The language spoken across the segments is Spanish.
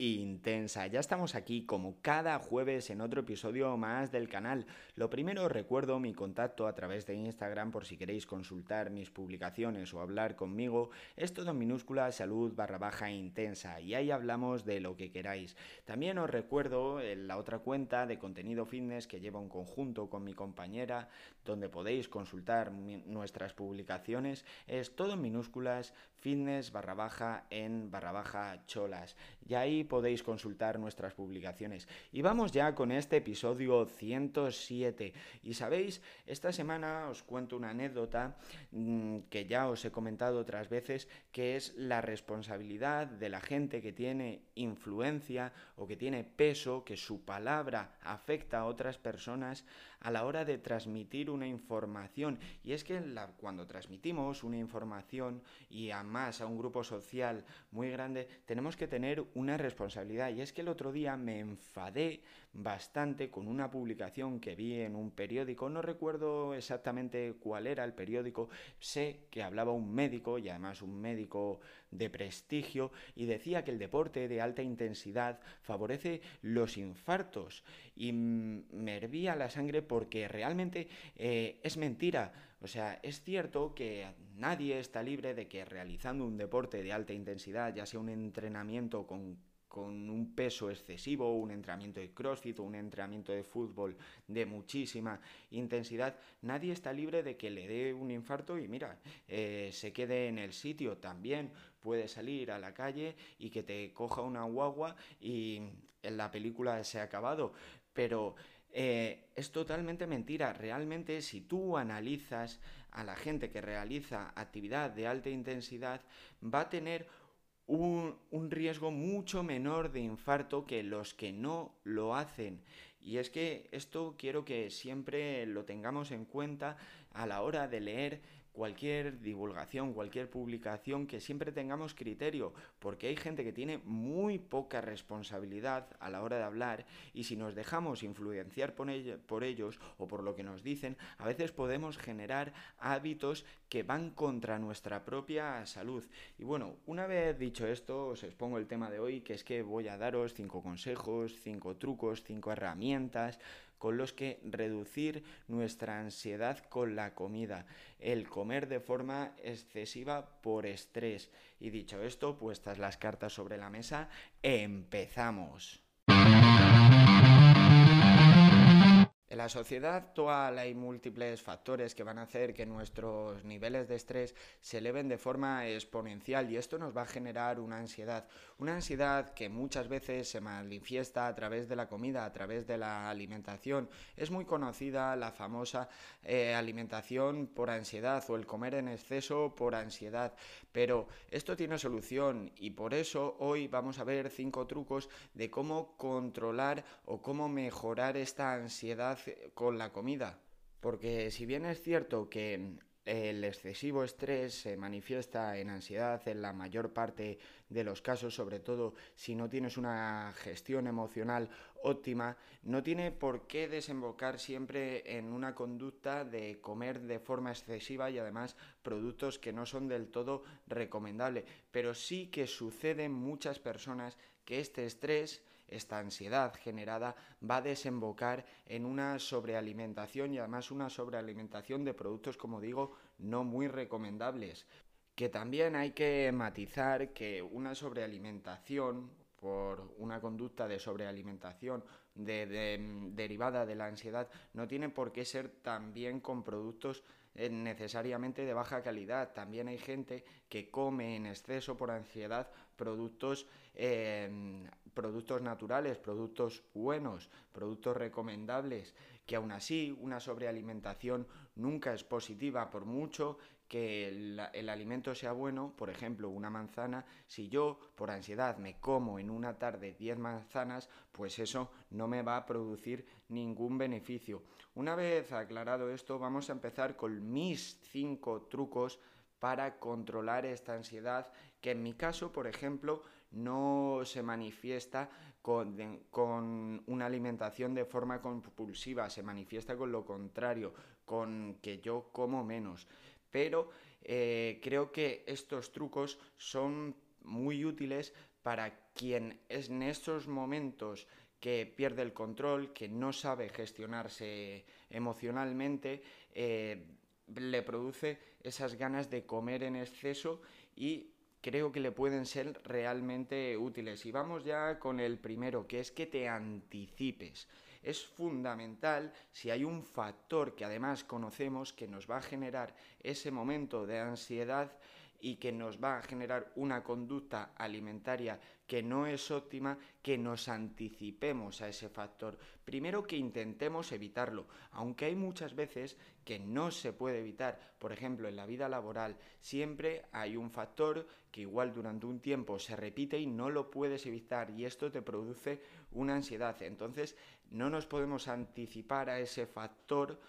intensa. Ya estamos aquí como cada jueves en otro episodio más del canal. Lo primero recuerdo mi contacto a través de Instagram por si queréis consultar mis publicaciones o hablar conmigo. Es todo en minúscula salud barra baja intensa y ahí hablamos de lo que queráis. También os recuerdo en la otra cuenta de contenido fitness que lleva un conjunto con mi compañera donde podéis consultar nuestras publicaciones. Es todo en minúsculas fitness barra baja en barra baja cholas. Y ahí podéis consultar nuestras publicaciones. Y vamos ya con este episodio 107. Y sabéis, esta semana os cuento una anécdota mm, que ya os he comentado otras veces, que es la responsabilidad de la gente que tiene influencia o que tiene peso, que su palabra afecta a otras personas a la hora de transmitir una información. Y es que cuando transmitimos una información y a más a un grupo social muy grande, tenemos que tener una responsabilidad. Y es que el otro día me enfadé bastante con una publicación que vi en un periódico. No recuerdo exactamente cuál era el periódico. Sé que hablaba un médico y además un médico de prestigio y decía que el deporte de alta intensidad favorece los infartos y me hervía la sangre porque realmente eh, es mentira. O sea, es cierto que nadie está libre de que realizando un deporte de alta intensidad, ya sea un entrenamiento con con un peso excesivo, un entrenamiento de CrossFit o un entrenamiento de fútbol de muchísima intensidad, nadie está libre de que le dé un infarto y mira, eh, se quede en el sitio también. Puede salir a la calle y que te coja una guagua y la película se ha acabado. Pero eh, es totalmente mentira. Realmente, si tú analizas a la gente que realiza actividad de alta intensidad, va a tener un, un, riesgo mucho menor de infarto que los que no lo hacen. Y es que esto quiero que siempre lo tengamos en cuenta a la hora de leer cualquier divulgación, cualquier publicación, que siempre tengamos criterio, porque hay gente que tiene muy poca responsabilidad a la hora de hablar y si nos dejamos influenciar por, ellos o por lo que nos dicen, a veces podemos generar hábitos que van contra nuestra propia salud. Y bueno, una vez dicho esto, os expongo el tema de hoy, que es que voy a daros cinco consejos, cinco trucos, cinco herramientas, con los que reducir nuestra ansiedad con la comida, el comer de forma excesiva por estrés. Y dicho esto, puestas las cartas sobre la mesa, empezamos. En la sociedad actual hay múltiples factores que van a hacer que nuestros niveles de estrés se eleven de forma exponencial y esto nos va a generar una ansiedad. Una ansiedad que muchas veces se manifiesta a través de la comida, a través de la alimentación. Es muy conocida la famosa eh, alimentación por ansiedad o el comer en exceso por ansiedad. Pero esto tiene solución y por eso hoy vamos a ver cinco trucos de cómo controlar o cómo mejorar esta ansiedad con la comida. Porque si bien es cierto que el excesivo estrés se manifiesta en ansiedad en la mayor parte de los casos, sobre todo si no tienes una gestión emocional óptima, no tiene por qué desembocar siempre en una conducta de comer de forma excesiva y además productos que no son del todo recomendables. Pero sí que sucede en muchas personas que este estrés esta ansiedad generada va a desembocar en una sobrealimentación y además una sobrealimentación de productos, como digo, no muy recomendables. Que también hay que matizar que una sobrealimentación por una conducta de sobrealimentación derivada de la ansiedad no tiene por qué ser también con productos eh, necesariamente de baja calidad. También hay gente que come en exceso por ansiedad productos eh, productos naturales, productos buenos, productos recomendables, que aún así una sobrealimentación nunca es positiva por mucho que el, alimento sea bueno, por ejemplo, una manzana, si yo por ansiedad me como en una tarde 10 manzanas, pues eso no me va a producir ningún beneficio. Una vez aclarado esto, vamos a empezar con mis 5 trucos para controlar esta ansiedad, que en mi caso, por ejemplo, no se manifiesta con, una alimentación de forma compulsiva, se manifiesta con lo contrario, con que yo como menos. pero eh, creo que estos trucos son muy útiles para quien es en estos momentos que pierde el control, que no sabe gestionarse emocionalmente, eh, le produce esas ganas de comer en exceso y creo que le pueden ser realmente útiles. Y vamos ya con el primero, que es que te anticipes. Es fundamental si hay un factor que además conocemos que nos va a generar ese momento de ansiedad y que nos va a generar una conducta alimentaria que no es óptima, que nos anticipemos a ese factor. Primero que intentemos evitarlo, aunque hay muchas veces que no se puede evitar. Por ejemplo, en la vida laboral siempre hay un factor que igual durante un tiempo se repite y no lo puedes evitar y esto te produce una ansiedad. Entonces, no nos podemos anticipar a ese factor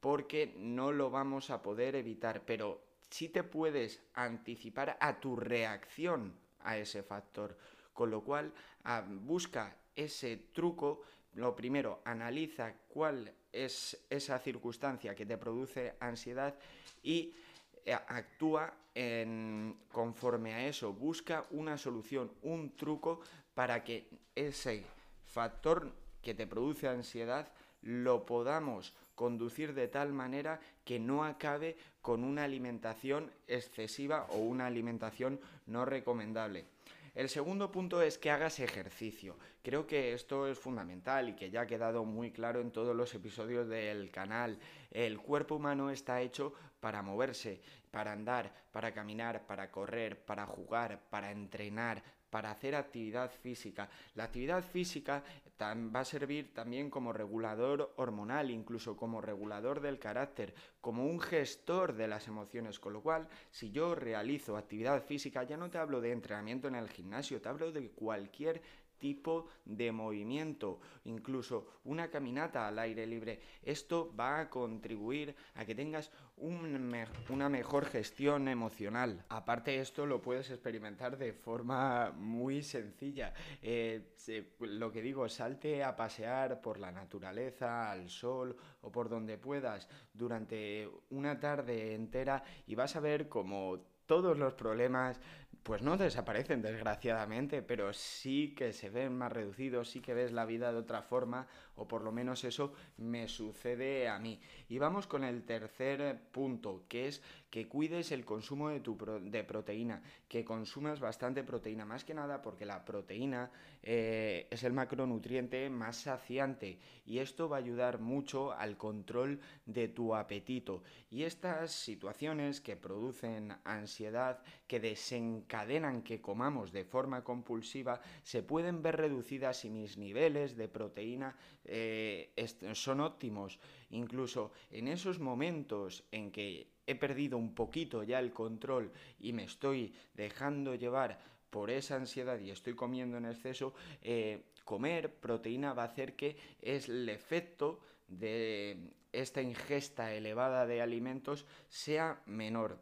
porque no lo vamos a poder evitar, pero sí te puedes anticipar a tu reacción a ese factor. Con lo cual, ah, busca ese truco. Lo primero, analiza cuál es esa circunstancia que te produce ansiedad y eh, actúa en, conforme a eso. Busca una solución, un truco para que ese factor que te produce ansiedad lo podamos conducir de tal manera que no acabe con una alimentación excesiva o una alimentación no recomendable. El segundo punto es que hagas ejercicio. Creo que esto es fundamental y que ya ha quedado muy claro en todos los episodios del canal. El cuerpo humano está hecho para moverse, para andar, para caminar, para correr, para jugar, para entrenar, para hacer actividad física. La actividad física va a servir también como regulador hormonal, incluso como regulador del carácter, como un gestor de las emociones, con lo cual si yo realizo actividad física, ya no te hablo de entrenamiento en el gimnasio, te hablo de cualquier tipo de movimiento, incluso una caminata al aire libre. Esto va a contribuir a que tengas una mejor gestión emocional. Aparte esto lo puedes experimentar de forma muy sencilla. Eh, lo que digo, salte a pasear por la naturaleza, al sol o por donde puedas durante una tarde entera y vas a ver como todos los problemas pues no desaparecen desgraciadamente, pero sí que se ven más reducidos, sí que ves la vida de otra forma, o por lo menos eso me sucede a mí. Y vamos con el tercer punto, que es que cuides el consumo de, tu de proteína, que consumas bastante proteína, más que nada porque la proteína eh, es el macronutriente más saciante y esto va a ayudar mucho al control de tu apetito. Y estas situaciones que producen ansiedad, que desencadenan que comamos de forma compulsiva, se pueden ver reducidas si mis niveles de proteína eh, son óptimos. Incluso en esos momentos en que he perdido un poquito ya el control y me estoy dejando llevar por esa ansiedad y estoy comiendo en exceso, eh, comer proteína va a hacer que es el efecto de esta ingesta elevada de alimentos sea menor.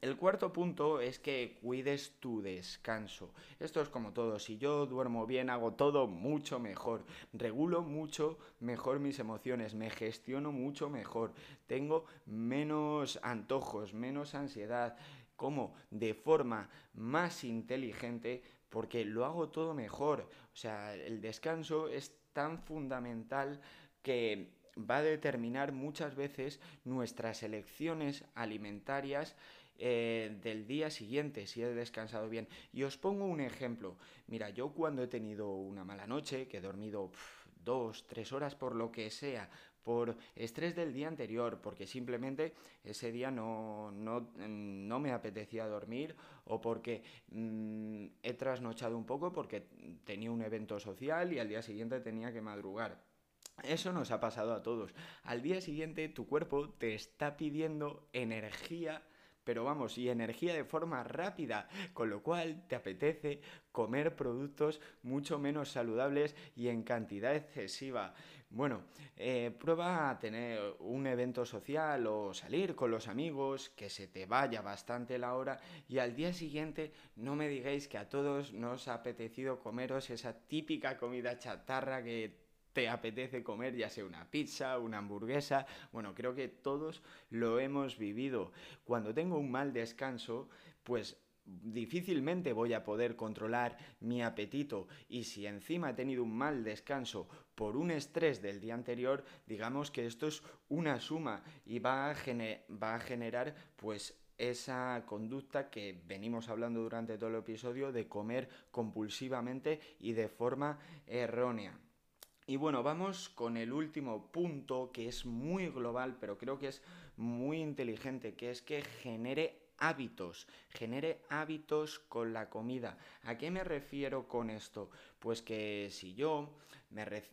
El cuarto punto es que cuides tu descanso. Esto es como todo, si yo duermo bien hago todo mucho mejor, regulo mucho mejor mis emociones, me gestiono mucho mejor, tengo menos antojos, menos ansiedad, como de forma más inteligente porque lo hago todo mejor. O sea, el descanso es tan fundamental que va a determinar muchas veces nuestras elecciones alimentarias eh, del día siguiente, si he descansado bien. Y os pongo un ejemplo. Mira, yo cuando he tenido una mala noche, que he dormido dos, tres horas por lo que sea, por estrés del día anterior, porque simplemente ese día no, no, me apetecía dormir o porque mm, he trasnochado un poco porque tenía un evento social y al día siguiente tenía que madrugar. Eso nos ha pasado a todos. Al día siguiente tu cuerpo te está pidiendo energía pero vamos, y energía de forma rápida, con lo cual te apetece comer productos mucho menos saludables y en cantidad excesiva. Bueno, eh, prueba a tener un evento social o salir con los amigos, que se te vaya bastante la hora y al día siguiente no me digáis que a todos nos ha apetecido comeros esa típica comida chatarra que te apetece comer, ya sea una pizza, una hamburguesa. Bueno, creo que todos lo hemos vivido. Cuando tengo un mal descanso, pues difícilmente voy a poder controlar mi apetito y si encima he tenido un mal descanso por un estrés del día anterior, digamos que esto es una suma y va a, va a generar pues esa conducta que venimos hablando durante todo el episodio de comer compulsivamente y de forma errónea. Y bueno, vamos con el último punto que es muy global, pero creo que es muy inteligente, que es que genere hábitos, genere hábitos con la comida. ¿A qué me refiero con esto? Pues que si yo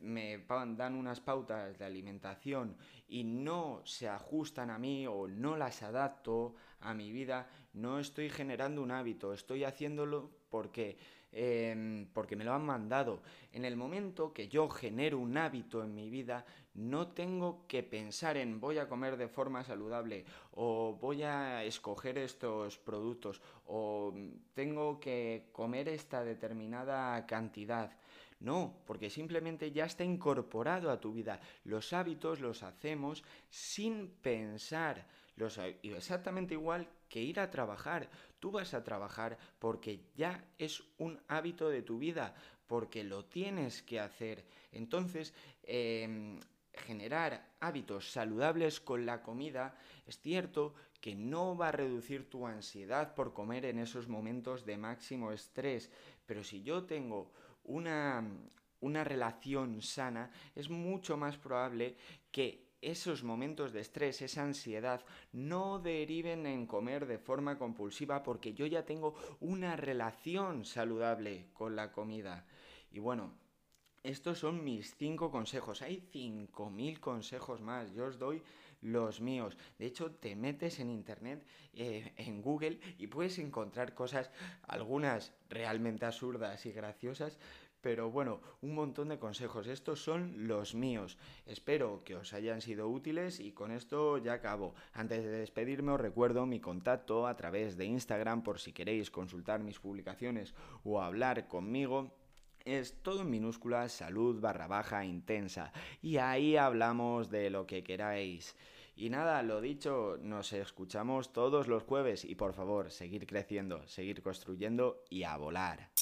me, dan unas pautas de alimentación y no se ajustan a mí o no las adapto a mi vida, no estoy generando un hábito, estoy haciéndolo porque, em, porque me lo han mandado. En el momento que yo genero un hábito en mi vida, no tengo que pensar en voy a comer de forma saludable o voy a escoger estos productos o tengo que comer esta determinada cantidad. No, porque simplemente ya está incorporado a tu vida. Los hábitos los hacemos sin pensar. Los, exactamente igual que ir a trabajar. Tú vas a trabajar porque ya es un hábito de tu vida, porque lo tienes que hacer. Entonces, em, generar hábitos saludables con la comida, es cierto que no va a reducir tu ansiedad por comer en esos momentos de máximo estrés, pero si yo tengo una, una relación sana, es mucho más probable que esos momentos de estrés, esa ansiedad, no deriven en comer de forma compulsiva porque yo ya tengo una relación saludable con la comida. Y bueno, estos son mis cinco consejos. Hay cinco mil consejos más. Yo os doy los míos. De hecho, te metes en internet, eh, en Google, y puedes encontrar cosas, algunas realmente absurdas y graciosas, pero bueno, un montón de consejos. Estos son los míos. Espero que os hayan sido útiles y con esto ya acabo. Antes de despedirme os recuerdo mi contacto a través de Instagram por si queréis consultar mis publicaciones o hablar conmigo es todo en minúsculas salud barra baja intensa y ahí hablamos de lo que queráis. Y nada, lo dicho, nos escuchamos todos los jueves y por favor, seguir creciendo, seguir construyendo y a volar.